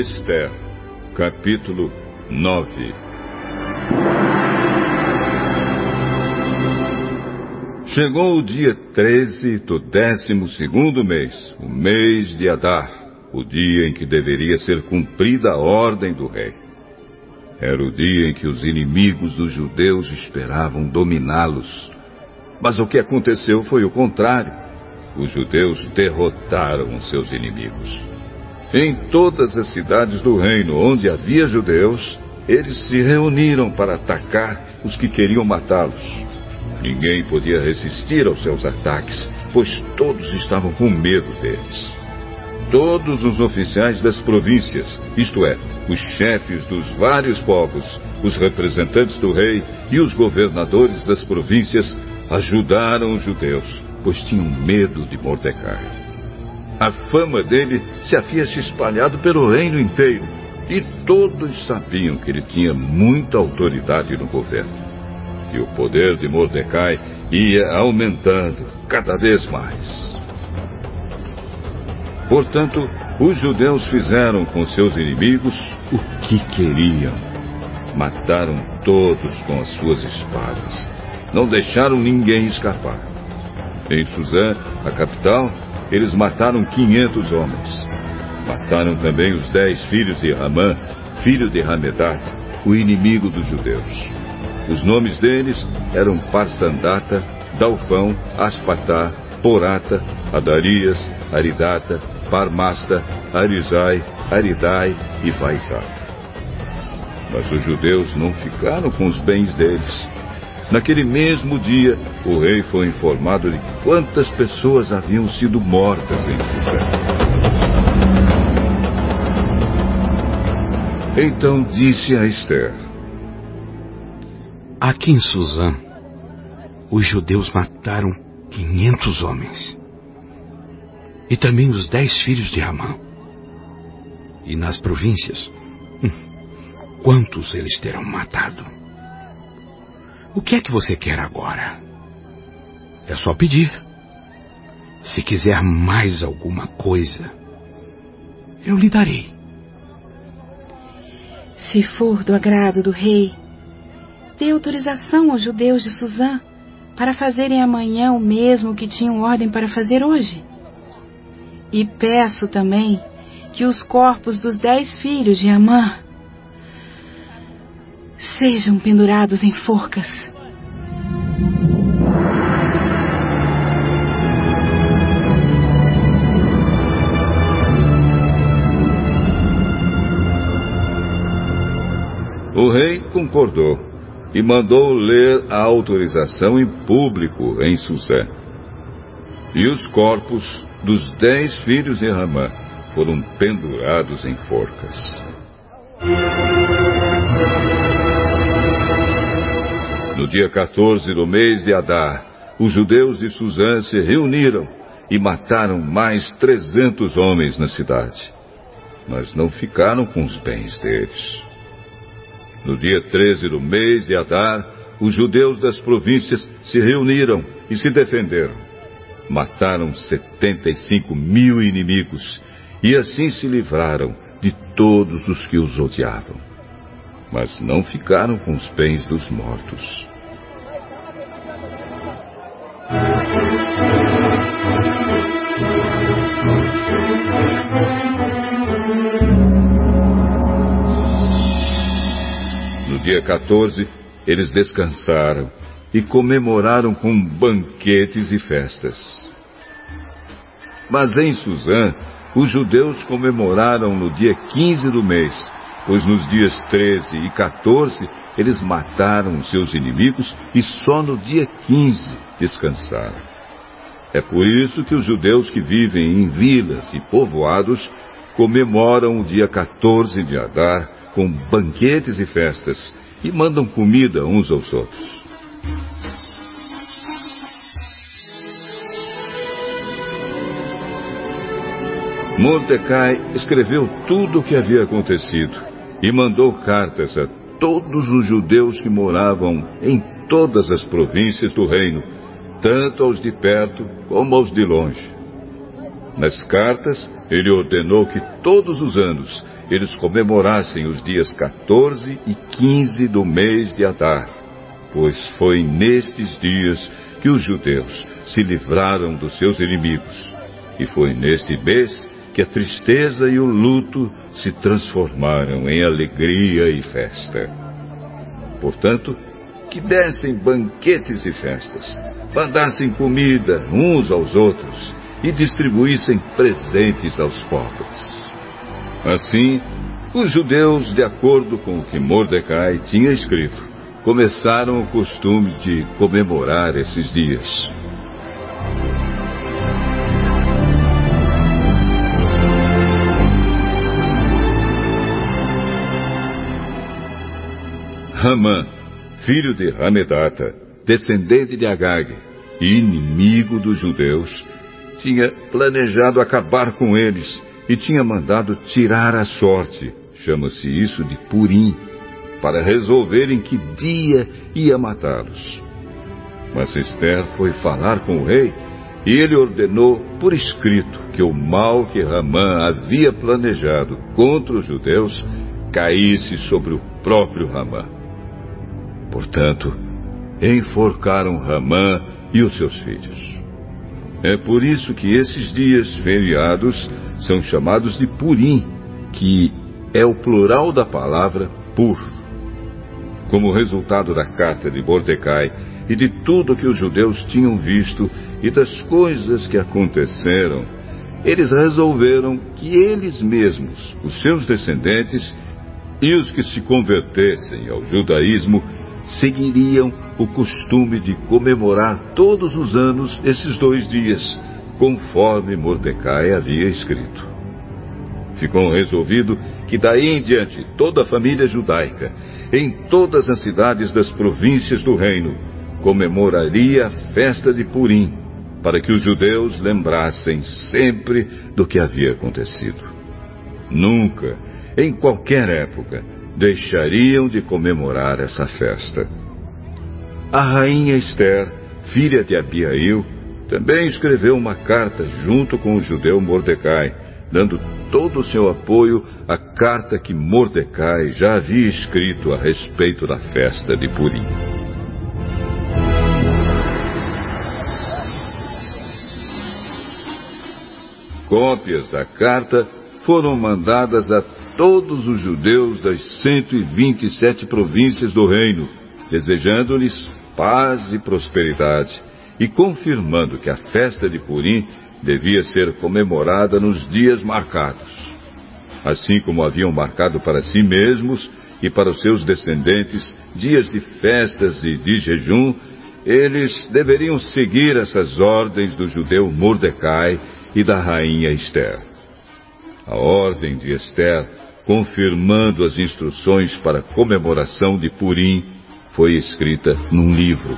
Esther, capítulo 9 Chegou o dia 13 do décimo segundo mês, o mês de Adar, o dia em que deveria ser cumprida a ordem do rei. Era o dia em que os inimigos dos judeus esperavam dominá-los. Mas o que aconteceu foi o contrário. Os judeus derrotaram os seus inimigos. Em todas as cidades do reino onde havia judeus, eles se reuniram para atacar os que queriam matá-los. Ninguém podia resistir aos seus ataques, pois todos estavam com medo deles. Todos os oficiais das províncias, isto é, os chefes dos vários povos, os representantes do rei e os governadores das províncias, ajudaram os judeus, pois tinham medo de Mordecai. A fama dele se havia se espalhado pelo reino inteiro e todos sabiam que ele tinha muita autoridade no governo e o poder de Mordecai ia aumentando cada vez mais. Portanto, os judeus fizeram com seus inimigos o que queriam. Mataram todos com as suas espadas. Não deixaram ninguém escapar. Em Suzã, a capital, eles mataram 500 homens. Mataram também os dez filhos de Ramã, filho de Hamedat, o inimigo dos judeus. Os nomes deles eram Parsandata, Dalfão, Aspatá, Porata, Adarias, Aridata, Parmasta, Arizai, Aridai e Vaisata. Mas os judeus não ficaram com os bens deles. Naquele mesmo dia, o rei foi informado de quantas pessoas haviam sido mortas em Judá. Então disse a Esther: Aqui em Suzã, os judeus mataram 500 homens. E também os dez filhos de Ramã. E nas províncias, hum, quantos eles terão matado? O que é que você quer agora? É só pedir. Se quiser mais alguma coisa, eu lhe darei. Se for do agrado do rei, dê autorização aos judeus de Suzã para fazerem amanhã o mesmo que tinham ordem para fazer hoje. E peço também que os corpos dos dez filhos de Amã sejam pendurados em forcas. O rei concordou e mandou ler a autorização em público em Suzã. E os corpos dos dez filhos de Ramã foram pendurados em forcas. No dia 14 do mês de Adar, os judeus de Suzã se reuniram e mataram mais trezentos homens na cidade. Mas não ficaram com os bens deles. No dia 13 do mês de Adar, os judeus das províncias se reuniram e se defenderam. Mataram 75 mil inimigos e assim se livraram de todos os que os odiavam. Mas não ficaram com os bens dos mortos. Dia 14, eles descansaram e comemoraram com banquetes e festas. Mas em Suzã, os judeus comemoraram no dia 15 do mês, pois nos dias 13 e 14 eles mataram seus inimigos e só no dia 15 descansaram. É por isso que os judeus que vivem em vilas e povoados comemoram o dia 14 de Adar com banquetes e festas, e mandam comida uns aos outros. Mordecai escreveu tudo o que havia acontecido e mandou cartas a todos os judeus que moravam em todas as províncias do reino, tanto aos de perto como aos de longe. Nas cartas, ele ordenou que todos os anos eles comemorassem os dias 14 e 15 do mês de Adar, pois foi nestes dias que os judeus se livraram dos seus inimigos, e foi neste mês que a tristeza e o luto se transformaram em alegria e festa. Portanto, que dessem banquetes e festas, mandassem comida uns aos outros e distribuíssem presentes aos pobres. Assim, os judeus, de acordo com o que Mordecai tinha escrito, começaram o costume de comemorar esses dias. Ramã, filho de Hamedata, descendente de Agag inimigo dos judeus, tinha planejado acabar com eles e tinha mandado tirar a sorte, chama-se isso de Purim, para resolver em que dia ia matá-los. Mas Esther foi falar com o rei e ele ordenou por escrito que o mal que Ramã havia planejado contra os judeus caísse sobre o próprio Ramã. Portanto, enforcaram Ramã e os seus filhos. É por isso que esses dias feriados são chamados de Purim, que é o plural da palavra pur. Como resultado da carta de Mordecai e de tudo que os judeus tinham visto e das coisas que aconteceram, eles resolveram que eles mesmos, os seus descendentes e os que se convertessem ao judaísmo seguiriam o costume de comemorar todos os anos esses dois dias, conforme Mordecai havia escrito. Ficou resolvido que daí em diante toda a família judaica, em todas as cidades das províncias do reino, comemoraria a festa de Purim, para que os judeus lembrassem sempre do que havia acontecido. Nunca, em qualquer época, deixariam de comemorar essa festa. A rainha Esther, filha de Abiail, também escreveu uma carta junto com o judeu Mordecai, dando todo o seu apoio à carta que Mordecai já havia escrito a respeito da festa de Purim. Cópias da carta foram mandadas a todos os judeus das 127 províncias do reino, desejando-lhes paz e prosperidade e confirmando que a festa de Purim devia ser comemorada nos dias marcados. Assim como haviam marcado para si mesmos e para os seus descendentes dias de festas e de jejum, eles deveriam seguir essas ordens do judeu Mordecai e da rainha Esther. A ordem de Esther confirmando as instruções para a comemoração de Purim, foi escrita num livro